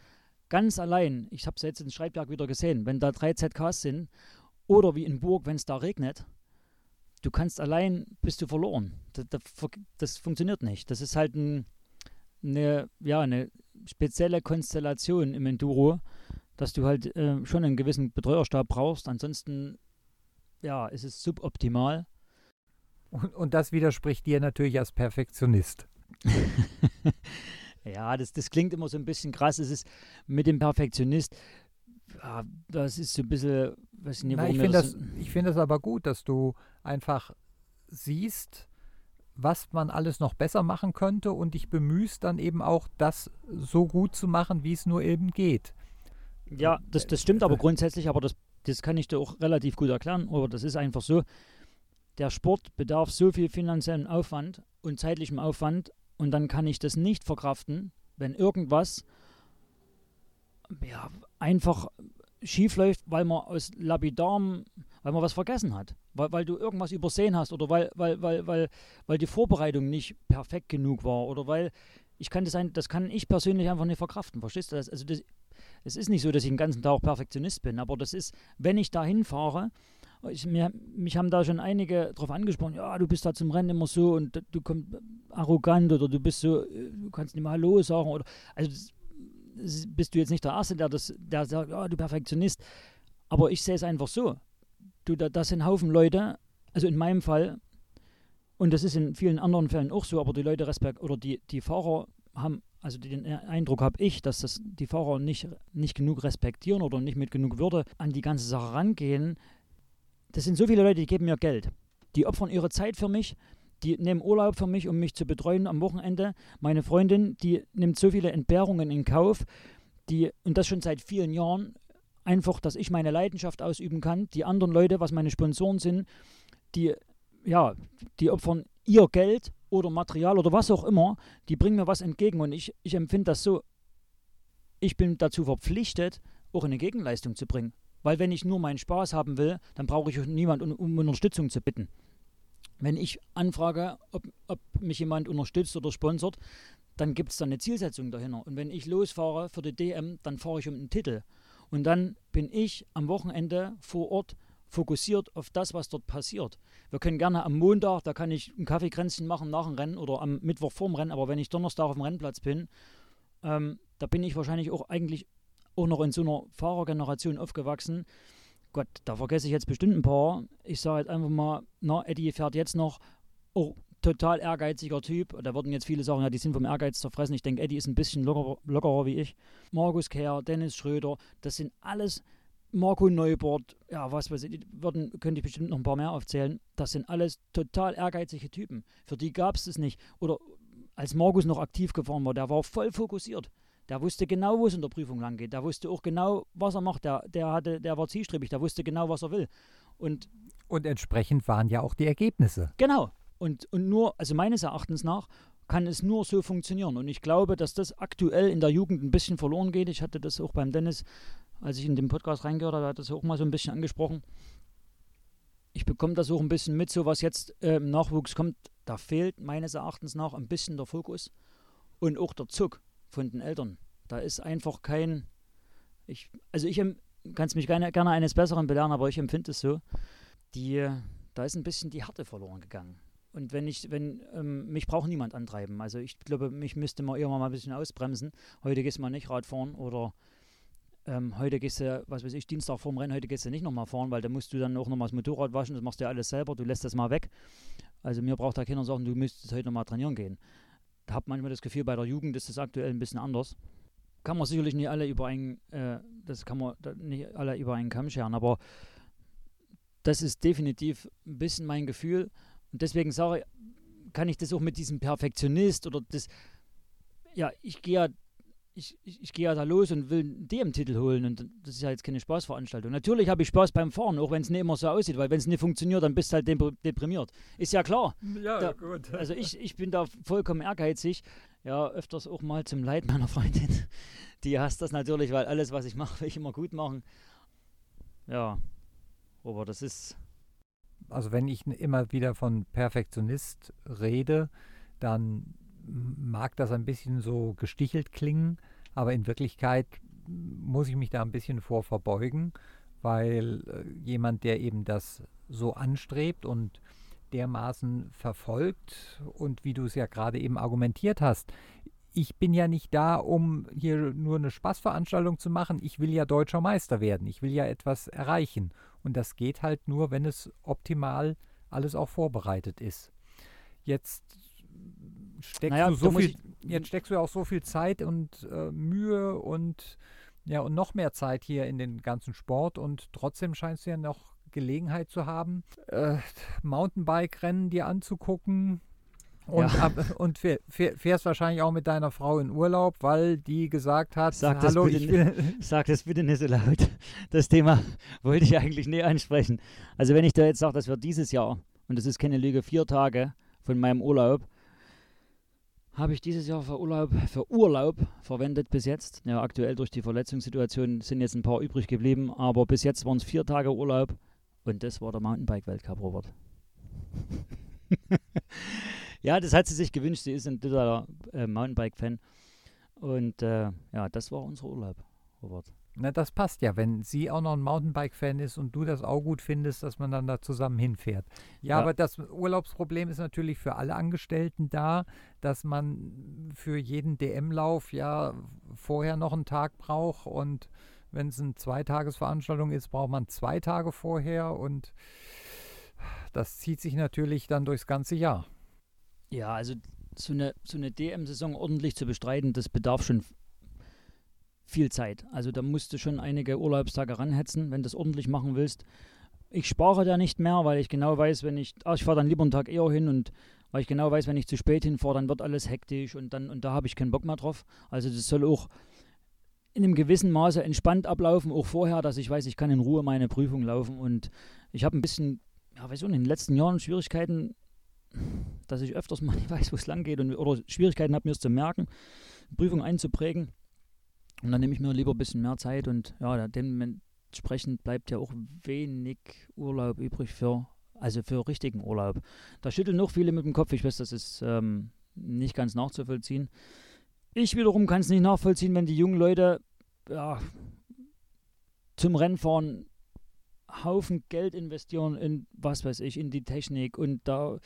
ganz allein, ich habe es jetzt in Schreibwerk wieder gesehen, wenn da drei ZKs sind oder wie in Burg, wenn es da regnet, du kannst allein, bist du verloren. Das, das, das funktioniert nicht. Das ist halt ein, eine, ja, eine spezielle Konstellation im Enduro, dass du halt äh, schon einen gewissen Betreuerstab brauchst. Ansonsten ja, ist es suboptimal. Und, und das widerspricht dir natürlich als Perfektionist. [LAUGHS] ja, das, das klingt immer so ein bisschen krass. Es ist mit dem Perfektionist, ja, das ist so ein bisschen, weiß ich nicht, Na, ich finde das, ich find das aber gut, dass du einfach siehst, was man alles noch besser machen könnte und dich bemühst dann eben auch, das so gut zu machen, wie es nur eben geht. Ja, das, das stimmt aber grundsätzlich, aber das das kann ich dir auch relativ gut erklären, aber das ist einfach so. Der Sport bedarf so viel finanziellen Aufwand und zeitlichem Aufwand und dann kann ich das nicht verkraften, wenn irgendwas ja, einfach schief läuft, weil man aus lapidarem, weil man was vergessen hat, weil, weil du irgendwas übersehen hast oder weil, weil, weil, weil, weil die Vorbereitung nicht perfekt genug war oder weil ich kann das ein, das kann ich persönlich einfach nicht verkraften, verstehst du das? Also das, es ist nicht so, dass ich den ganzen Tag Perfektionist bin, aber das ist, wenn ich da hinfahre, mich haben da schon einige darauf angesprochen, ja, du bist da zum Rennen immer so und du kommst arrogant oder du bist so, äh, du kannst nicht mal Hallo sagen oder, also das bist du jetzt nicht der Erste, der, das, der sagt, ja, du Perfektionist, aber ich sehe es einfach so. Du, da, das sind Haufen Leute, also in meinem Fall, und das ist in vielen anderen Fällen auch so, aber die Leute respekt oder die, die Fahrer haben also den Eindruck habe ich, dass das die Fahrer nicht, nicht genug respektieren oder nicht mit genug Würde an die ganze Sache rangehen. Das sind so viele Leute, die geben mir Geld. Die opfern ihre Zeit für mich, die nehmen Urlaub für mich, um mich zu betreuen am Wochenende. Meine Freundin, die nimmt so viele Entbehrungen in Kauf, die, und das schon seit vielen Jahren, einfach, dass ich meine Leidenschaft ausüben kann. Die anderen Leute, was meine Sponsoren sind, die, ja, die opfern ihr Geld oder Material oder was auch immer, die bringen mir was entgegen und ich, ich empfinde das so, ich bin dazu verpflichtet, auch eine Gegenleistung zu bringen. Weil wenn ich nur meinen Spaß haben will, dann brauche ich niemanden, um, um Unterstützung zu bitten. Wenn ich anfrage, ob, ob mich jemand unterstützt oder sponsert, dann gibt es da eine Zielsetzung dahinter. Und wenn ich losfahre für die DM, dann fahre ich um einen Titel. Und dann bin ich am Wochenende vor Ort fokussiert auf das, was dort passiert. Wir können gerne am Montag, da kann ich ein Kaffeekränzchen machen nach dem Rennen oder am Mittwoch vorm Rennen, aber wenn ich Donnerstag auf dem Rennplatz bin, ähm, da bin ich wahrscheinlich auch eigentlich auch noch in so einer Fahrergeneration aufgewachsen. Gott, da vergesse ich jetzt bestimmt ein paar. Ich sage halt einfach mal, na, Eddie fährt jetzt noch, oh, total ehrgeiziger Typ. Da würden jetzt viele sagen, ja, die sind vom Ehrgeiz zerfressen. Ich denke, Eddie ist ein bisschen lockerer, lockerer wie ich. Markus Kehr, Dennis Schröder, das sind alles Marco Neubert, ja, was weiß ich, würden, könnte ich bestimmt noch ein paar mehr aufzählen. Das sind alles total ehrgeizige Typen. Für die gab es das nicht. Oder als Markus noch aktiv gefahren war, der war voll fokussiert. Der wusste genau, wo es in der Prüfung lang geht. Der wusste auch genau, was er macht. Der, der, hatte, der war zielstrebig, der wusste genau, was er will. Und, und entsprechend waren ja auch die Ergebnisse. Genau. Und, und nur, also meines Erachtens nach, kann es nur so funktionieren. Und ich glaube, dass das aktuell in der Jugend ein bisschen verloren geht. Ich hatte das auch beim Dennis als ich in den Podcast reingehört habe, hat das auch mal so ein bisschen angesprochen. Ich bekomme das auch ein bisschen mit, so was jetzt äh, im Nachwuchs kommt. Da fehlt meines Erachtens nach ein bisschen der Fokus und auch der Zug von den Eltern. Da ist einfach kein. Ich, also ich kann es mich gerne, gerne eines Besseren belehren, aber ich empfinde es so. Die, da ist ein bisschen die Härte verloren gegangen. und wenn ich, wenn, ähm, mich braucht niemand antreiben. Also ich glaube, mich müsste man eher mal ein bisschen ausbremsen. Heute gehst du mal nicht Radfahren oder ähm, heute gehst du, was weiß ich, Dienstag vorm Rennen, heute gehst du nicht nochmal fahren, weil da musst du dann auch nochmal das Motorrad waschen, das machst du ja alles selber, du lässt das mal weg. Also mir braucht da keiner sagen, du müsstest heute nochmal trainieren gehen. Habe manchmal das Gefühl, bei der Jugend ist das aktuell ein bisschen anders. Kann man sicherlich nicht alle über einen, äh, das kann man nicht alle über einen Kamm scheren, aber das ist definitiv ein bisschen mein Gefühl. Und deswegen sage ich, kann ich das auch mit diesem Perfektionist oder das, ja, ich gehe ja ich, ich, ich gehe ja da los und will einen DM-Titel holen und das ist ja jetzt keine Spaßveranstaltung. Natürlich habe ich Spaß beim Fahren, auch wenn es nicht immer so aussieht, weil wenn es nicht funktioniert, dann bist du halt deprimiert. Ist ja klar. Ja, da, gut. [LAUGHS] Also ich, ich bin da vollkommen ehrgeizig. Ja, öfters auch mal zum Leid meiner Freundin. [LAUGHS] Die hasst das natürlich, weil alles, was ich mache, will ich immer gut machen. Ja, aber das ist. Also wenn ich immer wieder von Perfektionist rede, dann mag das ein bisschen so gestichelt klingen, aber in Wirklichkeit muss ich mich da ein bisschen vor verbeugen, weil äh, jemand, der eben das so anstrebt und dermaßen verfolgt und wie du es ja gerade eben argumentiert hast, ich bin ja nicht da, um hier nur eine Spaßveranstaltung zu machen. Ich will ja deutscher Meister werden. Ich will ja etwas erreichen. Und das geht halt nur, wenn es optimal alles auch vorbereitet ist. Jetzt steckst naja, du so viel, jetzt steckst du ja auch so viel Zeit und äh, Mühe und ja und noch mehr Zeit hier in den ganzen Sport und trotzdem scheinst du ja noch Gelegenheit zu haben, äh, Mountainbike-Rennen dir anzugucken. Und, ja. ab, [LAUGHS] und fährst wahrscheinlich auch mit deiner Frau in Urlaub, weil die gesagt hat, sag hallo, das ich will... [LAUGHS] Sag das bitte nicht so laut. Das Thema [LAUGHS] wollte ich eigentlich nie ansprechen. Also wenn ich da jetzt sage, dass wir dieses Jahr, und das ist keine Lüge, vier Tage von meinem Urlaub habe ich dieses Jahr für Urlaub, für Urlaub verwendet bis jetzt. Ja, aktuell durch die Verletzungssituation sind jetzt ein paar übrig geblieben, aber bis jetzt waren es vier Tage Urlaub und das war der Mountainbike-Weltcup, Robert. [LAUGHS] ja, das hat sie sich gewünscht. Sie ist ein totaler äh, Mountainbike-Fan. Und äh, ja, das war unser Urlaub, Robert. Na, das passt ja, wenn sie auch noch ein Mountainbike-Fan ist und du das auch gut findest, dass man dann da zusammen hinfährt. Ja, ja, aber das Urlaubsproblem ist natürlich für alle Angestellten da, dass man für jeden DM-Lauf ja vorher noch einen Tag braucht und wenn es eine Zweitagesveranstaltung ist, braucht man zwei Tage vorher und das zieht sich natürlich dann durchs ganze Jahr. Ja, also so eine, so eine DM-Saison ordentlich zu bestreiten, das bedarf schon viel Zeit. Also da musst du schon einige Urlaubstage ranhetzen, wenn du das ordentlich machen willst. Ich spare da nicht mehr, weil ich genau weiß, wenn ich, ach, ich fahre dann lieber einen Tag eher hin und weil ich genau weiß, wenn ich zu spät hinfahre, dann wird alles hektisch und dann und da habe ich keinen Bock mehr drauf. Also das soll auch in einem gewissen Maße entspannt ablaufen, auch vorher, dass ich weiß, ich kann in Ruhe meine Prüfung laufen und ich habe ein bisschen, ja, weiß ich in den letzten Jahren Schwierigkeiten, dass ich öfters mal [LAUGHS] nicht weiß, wo es lang geht und, oder Schwierigkeiten habe, mir es zu merken, Prüfung einzuprägen. Und dann nehme ich mir lieber ein bisschen mehr Zeit und ja, dementsprechend bleibt ja auch wenig Urlaub übrig für, also für richtigen Urlaub. Da schütteln noch viele mit dem Kopf. Ich weiß, das ist ähm, nicht ganz nachzuvollziehen. Ich wiederum kann es nicht nachvollziehen, wenn die jungen Leute ja, zum Rennfahren Haufen Geld investieren in, was weiß ich, in die Technik und da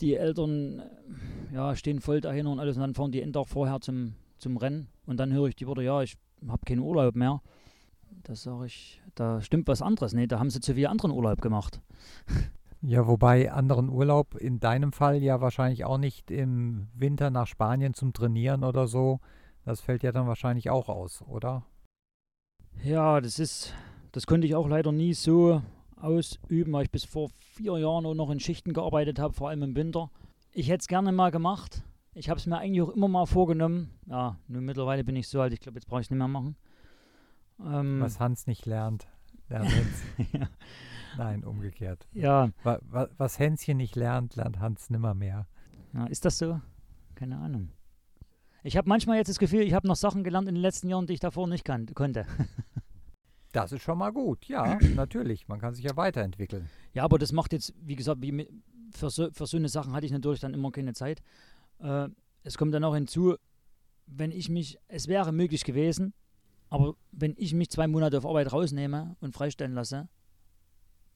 die Eltern ja, stehen voll dahinter und alles und dann fahren die Ender vorher zum, zum Rennen und dann höre ich die Worte, ja, ich habe keinen Urlaub mehr. Da sage ich, da stimmt was anderes. Nee, da haben sie zu viel anderen Urlaub gemacht. [LAUGHS] Ja, wobei anderen Urlaub in deinem Fall ja wahrscheinlich auch nicht im Winter nach Spanien zum Trainieren oder so. Das fällt ja dann wahrscheinlich auch aus, oder? Ja, das ist, das konnte ich auch leider nie so ausüben, weil ich bis vor vier Jahren auch noch in Schichten gearbeitet habe, vor allem im Winter. Ich hätte es gerne mal gemacht, ich habe es mir eigentlich auch immer mal vorgenommen. Ja, nur mittlerweile bin ich so alt, ich glaube, jetzt brauche ich es nicht mehr machen. Ähm, was Hans nicht lernt, lernt Hans. [LAUGHS] ja. Nein, umgekehrt. Ja. Was, Hänschen nicht lernt, lernt Hans nimmer mehr. Ja, ist das so? Keine Ahnung. Ich habe manchmal jetzt das Gefühl, ich habe noch Sachen gelernt in den letzten Jahren, die ich davor nicht kann, konnte. [LAUGHS] das ist schon mal gut, ja, [CLEARS THROAT] natürlich. Man kann sich ja weiterentwickeln. Ja, aber das macht jetzt, wie gesagt, wie für, so, für so eine Sachen hatte ich natürlich dann immer keine Zeit. Äh, es kommt dann auch hinzu, wenn ich mich, es wäre möglich gewesen, aber wenn ich mich zwei Monate auf Arbeit rausnehme und freistellen lasse,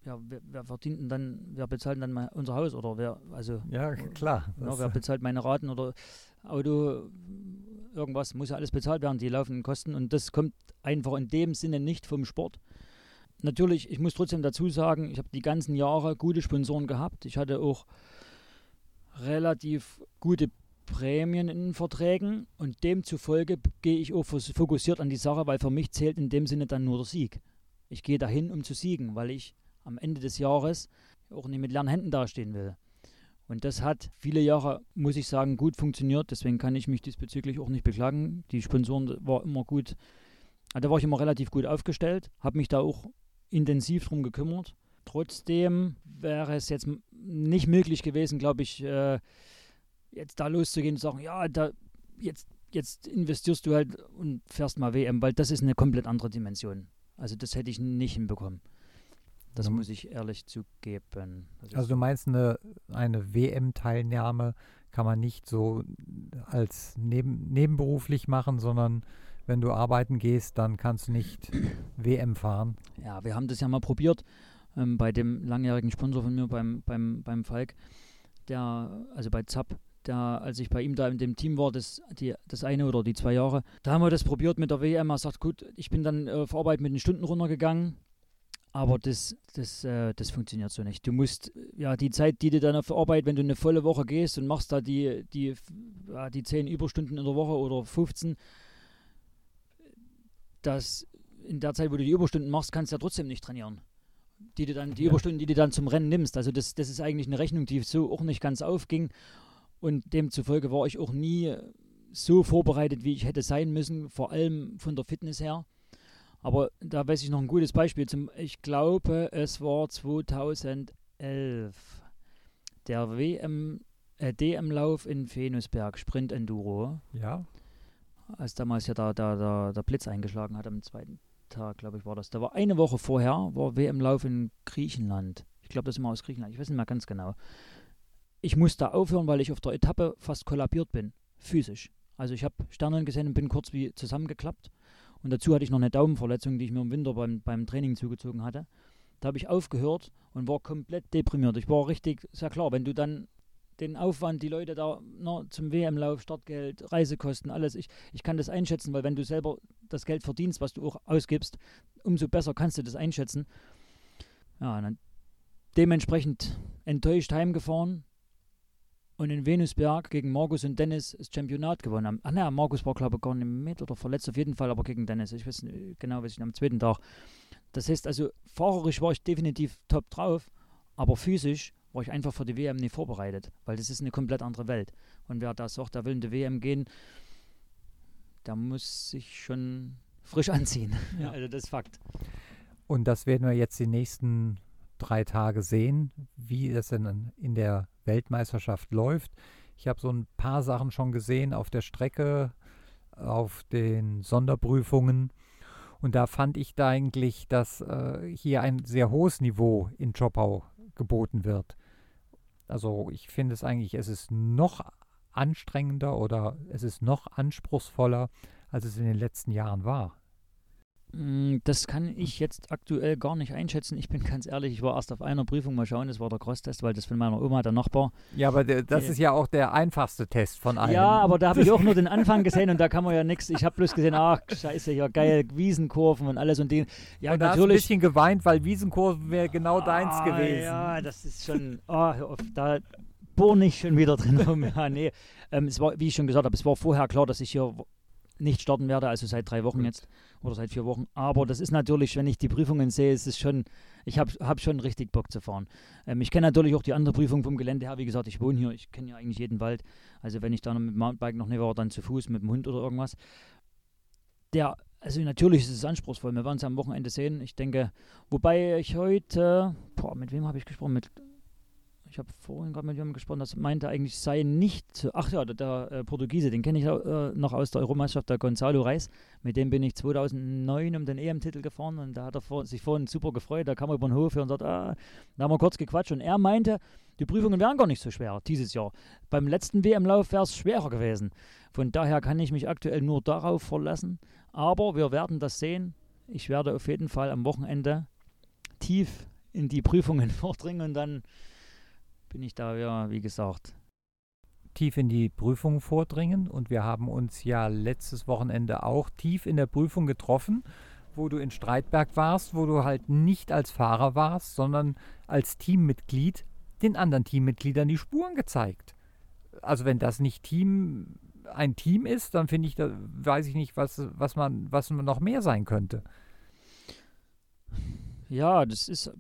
ja, wer, wer, verdient denn dann, wer bezahlt dann unser Haus oder wer, also ja klar. Ja, wer bezahlt meine Raten oder Auto, irgendwas muss ja alles bezahlt werden, die laufenden Kosten und das kommt einfach in dem Sinne nicht vom Sport. Natürlich, ich muss trotzdem dazu sagen, ich habe die ganzen Jahre gute Sponsoren gehabt. Ich hatte auch relativ gute Prämien in den Verträgen und demzufolge gehe ich auch fokussiert an die Sache, weil für mich zählt in dem Sinne dann nur der Sieg. Ich gehe dahin, um zu siegen, weil ich am Ende des Jahres auch nicht mit leeren Händen dastehen will. Und das hat viele Jahre, muss ich sagen, gut funktioniert. Deswegen kann ich mich diesbezüglich auch nicht beklagen. Die Sponsoren war immer gut, da war ich immer relativ gut aufgestellt, habe mich da auch intensiv drum gekümmert. Trotzdem wäre es jetzt nicht möglich gewesen, glaube ich, äh, jetzt da loszugehen und sagen, ja, da jetzt, jetzt investierst du halt und fährst mal WM, weil das ist eine komplett andere Dimension. Also das hätte ich nicht hinbekommen. Das mhm. muss ich ehrlich zugeben. Also du meinst, eine, eine WM-Teilnahme kann man nicht so als neben, nebenberuflich machen, sondern wenn du arbeiten gehst, dann kannst du nicht WM fahren. Ja, wir haben das ja mal probiert ähm, bei dem langjährigen Sponsor von mir, beim, beim, beim Falk, der, also bei ZAP, der, als ich bei ihm da in dem Team war, das, die, das eine oder die zwei Jahre, da haben wir das probiert mit der WM. Er sagt, gut, ich bin dann äh, auf Arbeit mit den Stunden runtergegangen, aber das, das, äh, das funktioniert so nicht. Du musst, ja, die Zeit, die du dann auf Arbeit, wenn du eine volle Woche gehst und machst da die, die, ja, die 10 Überstunden in der Woche oder 15, dass in der Zeit, wo du die Überstunden machst, kannst du ja trotzdem nicht trainieren. Die du dann, die ja. Überstunden, die du dann zum Rennen nimmst. Also das, das ist eigentlich eine Rechnung, die so auch nicht ganz aufging. Und demzufolge war ich auch nie so vorbereitet, wie ich hätte sein müssen, vor allem von der Fitness her. Aber da weiß ich noch ein gutes Beispiel. Zum, ich glaube, es war 2011. Der WM, äh, DM-Lauf in Venusberg, Sprint Enduro. Ja als damals ja da, da, da der Blitz eingeschlagen hat am zweiten Tag, glaube ich, war das. Da war eine Woche vorher, war WM-Lauf in Griechenland. Ich glaube, das ist immer aus Griechenland. Ich weiß nicht mehr ganz genau. Ich musste aufhören, weil ich auf der Etappe fast kollabiert bin, physisch. Also ich habe Sternen gesehen und bin kurz wie zusammengeklappt. Und dazu hatte ich noch eine Daumenverletzung, die ich mir im Winter beim, beim Training zugezogen hatte. Da habe ich aufgehört und war komplett deprimiert. Ich war richtig, sehr klar, wenn du dann den Aufwand, die Leute da na, zum WM-Lauf, Startgeld, Reisekosten, alles. Ich, ich kann das einschätzen, weil wenn du selber das Geld verdienst, was du auch ausgibst, umso besser kannst du das einschätzen. Ja, dann dementsprechend enttäuscht heimgefahren und in Venusberg gegen Markus und Dennis das Championat gewonnen haben. Ach naja, Markus war glaube ich gar nicht mit oder verletzt auf jeden Fall, aber gegen Dennis. Ich weiß nicht, genau, was ich am zweiten Tag. Das heißt also, fahrerisch war ich definitiv top drauf, aber physisch war ich einfach für die WM nicht vorbereitet, weil das ist eine komplett andere Welt. Und wer da sagt, der will in die WM gehen, der muss sich schon frisch anziehen. [LAUGHS] Ja. Also das ist Fakt. Und das werden wir jetzt die nächsten drei Tage sehen, wie es denn in der Weltmeisterschaft läuft. Ich habe so ein paar Sachen schon gesehen auf der Strecke, auf den Sonderprüfungen. Und da fand ich da eigentlich, dass äh, hier ein sehr hohes Niveau in Chopau geboten wird. Also ich finde es eigentlich, es ist noch anstrengender oder es ist noch anspruchsvoller, als es in den letzten Jahren war. Mm, das kann ich jetzt aktuell gar nicht einschätzen. Ich bin ganz ehrlich, ich war erst auf einer Prüfung mal schauen, das war der Crosstest, weil das von meiner Oma, der Nachbar. Ja, aber der, das ist ja auch der einfachste Test von allen. Ja, aber da habe ich auch nur den Anfang gesehen und da kann man ja nichts. Ich habe bloß gesehen, ach, scheiße, ja geil, Wiesenkurven und alles und den. Ja, und da natürlich. Hast ein bisschen geweint, weil Wiesenkurven wäre genau ah, deins gewesen. Ja, das ist schon, oh, da bohr nicht schon wieder drin rum. [LAUGHS] Ja, nee. Ähm, es war, wie ich schon gesagt habe, es war vorher klar, dass ich hier nicht starten werde, also seit drei Wochen jetzt oder seit vier Wochen. Aber das ist natürlich, wenn ich die Prüfungen sehe, ist es schon, ich habe hab schon richtig Bock zu fahren. Ähm, ich kenne natürlich auch die andere Prüfung vom Gelände her. Wie gesagt, ich wohne hier, ich kenne ja eigentlich jeden Wald. Also wenn ich da mit dem Mountainbike noch nicht war, dann zu Fuß mit dem Hund oder irgendwas. Der, also natürlich ist es anspruchsvoll. Wir werden es am Wochenende sehen. Ich denke, wobei ich heute, boah, mit wem habe ich gesprochen? Mit ich habe vorhin gerade mit jemandem gesprochen, das meinte eigentlich sei nicht so. Ach ja, der, der äh, Portugiese, den kenne ich äh, noch aus der Europameisterschaft, der Gonzalo Reis. Mit dem bin ich 2009 um den EM-Titel gefahren und da hat er vor, sich vorhin super gefreut. Da kam er über den Hof und sagt, ah, da haben wir kurz gequatscht und er meinte, die Prüfungen wären gar nicht so schwer dieses Jahr. Beim letzten WM-Lauf wäre es schwerer gewesen. Von daher kann ich mich aktuell nur darauf verlassen. Aber wir werden das sehen. Ich werde auf jeden Fall am Wochenende tief in die Prüfungen [LAUGHS] vordringen und dann bin ich da, ja, wie gesagt. Tief in die Prüfung vordringen und wir haben uns ja letztes Wochenende auch tief in der Prüfung getroffen, wo du in Streitberg warst, wo du halt nicht als Fahrer warst, sondern als Teammitglied den anderen Teammitgliedern die Spuren gezeigt. Also wenn das nicht Team ein Team ist, dann finde ich, da weiß ich nicht, was, was man, was noch mehr sein könnte. Ja, das ist,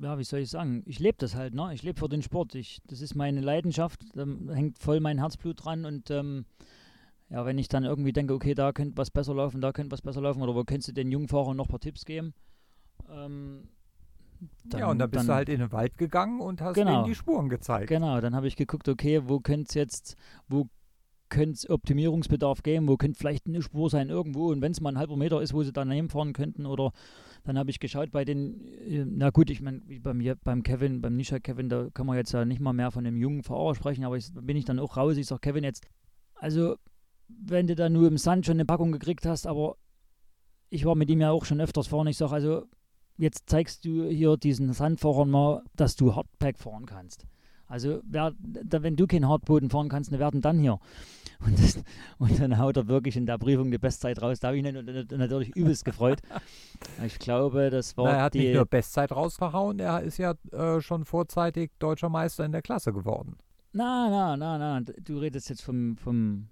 ja, wie soll ich sagen, ich lebe das halt, ne? Ich lebe für den Sport. Ich, das ist meine Leidenschaft, da hängt voll mein Herzblut dran und ähm, ja, wenn ich dann irgendwie denke, okay, da könnte was besser laufen, da könnte was besser laufen oder wo könntest du den jungen Fahrern noch ein paar Tipps geben? Ähm, dann, ja, und dann bist dann, du halt in den Wald gegangen und hast genau, denen die Spuren gezeigt. Genau, dann habe ich geguckt, okay, wo könnte es jetzt, wo könnte es Optimierungsbedarf geben, wo könnte vielleicht eine Spur sein irgendwo und wenn es mal ein halber Meter ist, wo sie daneben fahren könnten oder dann habe ich geschaut bei den, äh, na gut, ich meine, bei mir, beim Kevin, beim Nisha Kevin, da kann man jetzt ja nicht mal mehr von einem jungen Fahrer sprechen, aber ich, bin ich dann auch raus. Ich sage, Kevin, jetzt, also, wenn du da nur im Sand schon eine Packung gekriegt hast, aber ich war mit ihm ja auch schon öfters fahren. Ich sage, also, jetzt zeigst du hier diesen Sandfahrern mal, dass du Hardpack fahren kannst. Also, wer, da, wenn du keinen Hartboden fahren kannst, wer denn dann hier? [LAUGHS] Und, das, und, dann haut er wirklich in der Prüfung die Bestzeit raus. Da habe ich ihn natürlich übelst gefreut. Ich glaube, das war. Na, er hat die, nicht nur Bestzeit rausgehauen, er ist ja äh, schon vorzeitig deutscher Meister in der Klasse geworden. Na, na, na, na. Du redest jetzt vom, vom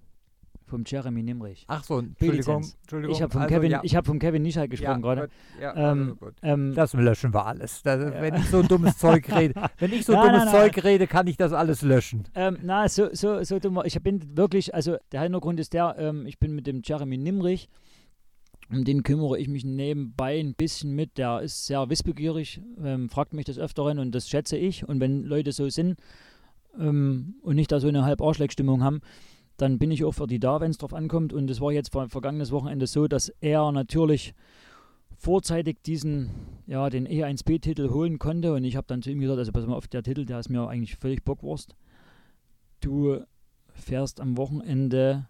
vom Jeremy Nimrich. Ach so, Entschuldigung. Entschuldigung. Ich habe vom, also, Kevin, ja. hab vom Kevin Nischal gesprochen ja, gerade. Ja, ähm, also ähm, das löschen wir alles. Das, ja. Wenn ich so dummes [LAUGHS] Zeug rede, wenn ich so na, dummes na, Zeug rede, kann ich das alles löschen. Ähm, na, so, so, so dumm. Ich bin wirklich, also der Hintergrund ist der, ähm, ich bin mit dem Jeremy Nimrich, um den kümmere ich mich nebenbei ein bisschen mit. Der ist sehr wissbegierig, ähm, fragt mich des Öfteren und das schätze ich. Und wenn Leute so sind ähm, und nicht da so eine halb Arschleckstimmung haben, dann bin ich auch für die da, wenn es drauf ankommt. Und es war jetzt vergangenes Wochenende so, dass er natürlich vorzeitig diesen, ja, den E1B-Titel holen konnte. Und ich habe dann zu ihm gesagt, also pass mal auf, der Titel, der ist mir eigentlich völlig Bockwurst. Du fährst am Wochenende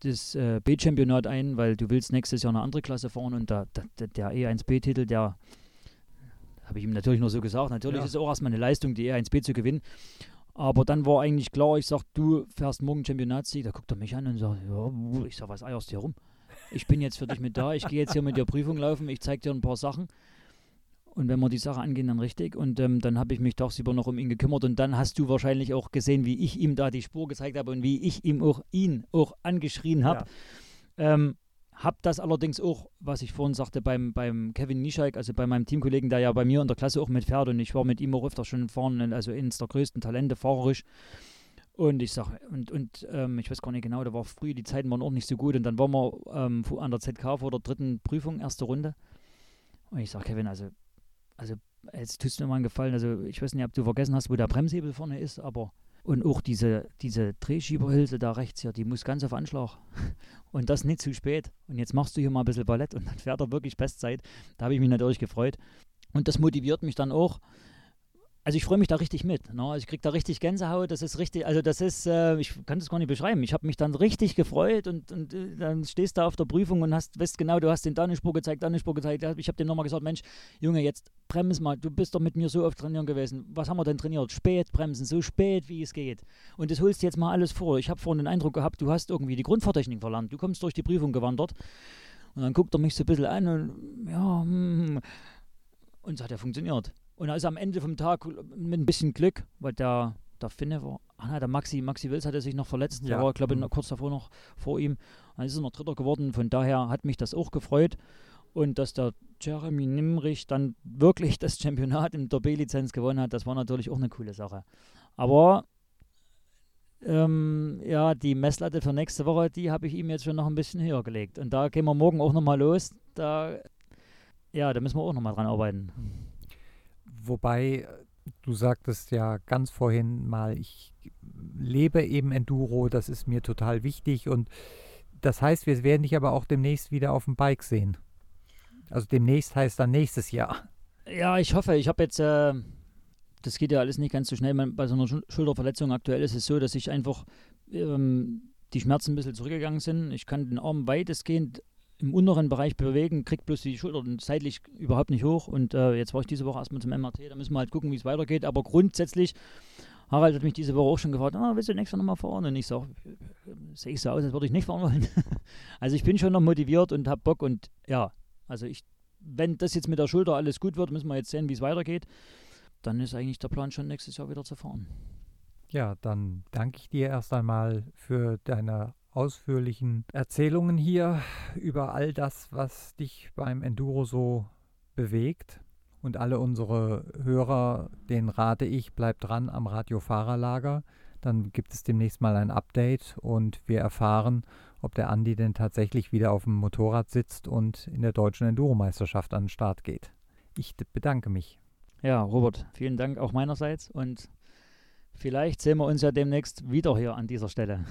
das äh, B-Championat ein, weil du willst nächstes Jahr eine andere Klasse fahren und da, da, der E1B-Titel, der habe ich ihm natürlich nur so gesagt. Natürlich ja. ist es auch erstmal eine Leistung, die E1B zu gewinnen. Aber dann war eigentlich klar, ich sag, du fährst morgen Championatssieg. Da guckt er mich an und sagt, ja, ich sag, was eierst du hier rum? Ich bin jetzt für dich mit da, ich gehe jetzt hier mit der Prüfung laufen, ich zeig dir ein paar Sachen. Und wenn wir die Sache angehen, dann richtig. Und ähm, dann habe ich mich tagsüber noch um ihn gekümmert. Und dann hast du wahrscheinlich auch gesehen, wie ich ihm da die Spur gezeigt habe und wie ich ihm auch ihn auch angeschrien habe. Ja. Ähm, habe das allerdings auch, was ich vorhin sagte, beim, beim Kevin Nischalk, also bei meinem Teamkollegen, der ja bei mir in der Klasse auch mitfährt und ich war mit ihm auch öfter schon fahren, also eines der größten Talente fahrerisch. Und ich sage, und, und ähm, ich weiß gar nicht genau, da war früh, die Zeiten waren auch nicht so gut und dann waren wir ähm, an der ZK vor der dritten Prüfung, erste Runde. Und ich sage, Kevin, also, also jetzt tust du mir mal einen Gefallen, also ich weiß nicht, ob du vergessen hast, wo der Bremshebel vorne ist, aber und auch diese, diese Drehschieberhülse da rechts hier, die muss ganz auf Anschlag. [LAUGHS] Und das nicht zu spät. Und jetzt machst du hier mal ein bisschen Ballett und dann fährt er wirklich Bestzeit. Da habe ich mich natürlich gefreut. Und das motiviert mich dann auch, also ich freue mich da richtig mit. Ne? Also ich kriege da richtig Gänsehaut. Das ist richtig, also das ist, äh, ich kann das gar nicht beschreiben. Ich habe mich dann richtig gefreut und, und äh, dann stehst du auf der Prüfung und hast, weißt genau, du hast den da Spur gezeigt, da Spur gezeigt. Ich habe dir nochmal gesagt, Mensch, Junge, jetzt bremse mal. Du bist doch mit mir so oft trainieren gewesen. Was haben wir denn trainiert? Spät bremsen, so spät wie es geht. Und das holst jetzt mal alles vor. Ich habe vorhin den Eindruck gehabt, du hast irgendwie die Grundfahrtechnik verlernt. Du kommst durch die Prüfung gewandert und dann guckt er mich so ein bisschen an und ja, hm, und es hat ja funktioniert. Und also am Ende vom Tag mit ein bisschen Glück, weil der, der Finne war, ah nein, der Maxi, Maxi Wils hatte sich noch verletzt, ja. der war, glaube ich, mhm. kurz davor noch vor ihm. Dann ist er noch Dritter geworden, von daher hat mich das auch gefreut. Und dass der Jeremy Nimrich dann wirklich das Championat in der B-Lizenz gewonnen hat, das war natürlich auch eine coole Sache. Aber ähm, ja, die Messlatte für nächste Woche, die habe ich ihm jetzt schon noch ein bisschen höher gelegt. Und da gehen wir morgen auch nochmal los. Da, ja, da müssen wir auch nochmal dran arbeiten. Wobei, du sagtest ja ganz vorhin mal, ich lebe eben Enduro, das ist mir total wichtig und das heißt, wir werden dich aber auch demnächst wieder auf dem Bike sehen. Also demnächst heißt dann nächstes Jahr. Ja, ich hoffe. Ich habe jetzt, äh, das geht ja alles nicht ganz so schnell. Bei so einer Schulterverletzung aktuell ist es so, dass ich einfach ähm, die Schmerzen ein bisschen zurückgegangen sind. Ich kann den Arm weitestgehend im unteren Bereich bewegen, kriegt bloß die Schulter seitlich überhaupt nicht hoch. Und äh, jetzt war ich diese Woche erstmal zum MRT, da müssen wir halt gucken, wie es weitergeht. Aber grundsätzlich, Harald hat mich diese Woche auch schon gefragt, ah, willst du nächstes Jahr nochmal fahren? Und ich sage, sehe ich so aus, als würde ich nicht fahren wollen. [LAUGHS] also ich bin schon noch motiviert und habe Bock und ja, also ich, wenn das jetzt mit der Schulter alles gut wird, müssen wir jetzt sehen, wie es weitergeht. Dann ist eigentlich der Plan schon nächstes Jahr wieder zu fahren. Ja, dann danke ich dir erst einmal für deine ausführlichen Erzählungen hier über all das, was dich beim Enduro so bewegt. Und alle unsere Hörer, denen rate ich, bleibt dran am Radiofahrerlager. Dann gibt es demnächst mal ein Update und wir erfahren, ob der Andi denn tatsächlich wieder auf dem Motorrad sitzt und in der deutschen Enduro-Meisterschaft an den Start geht. Ich bedanke mich. Ja, Robert, vielen Dank auch meinerseits und vielleicht sehen wir uns ja demnächst wieder hier an dieser Stelle.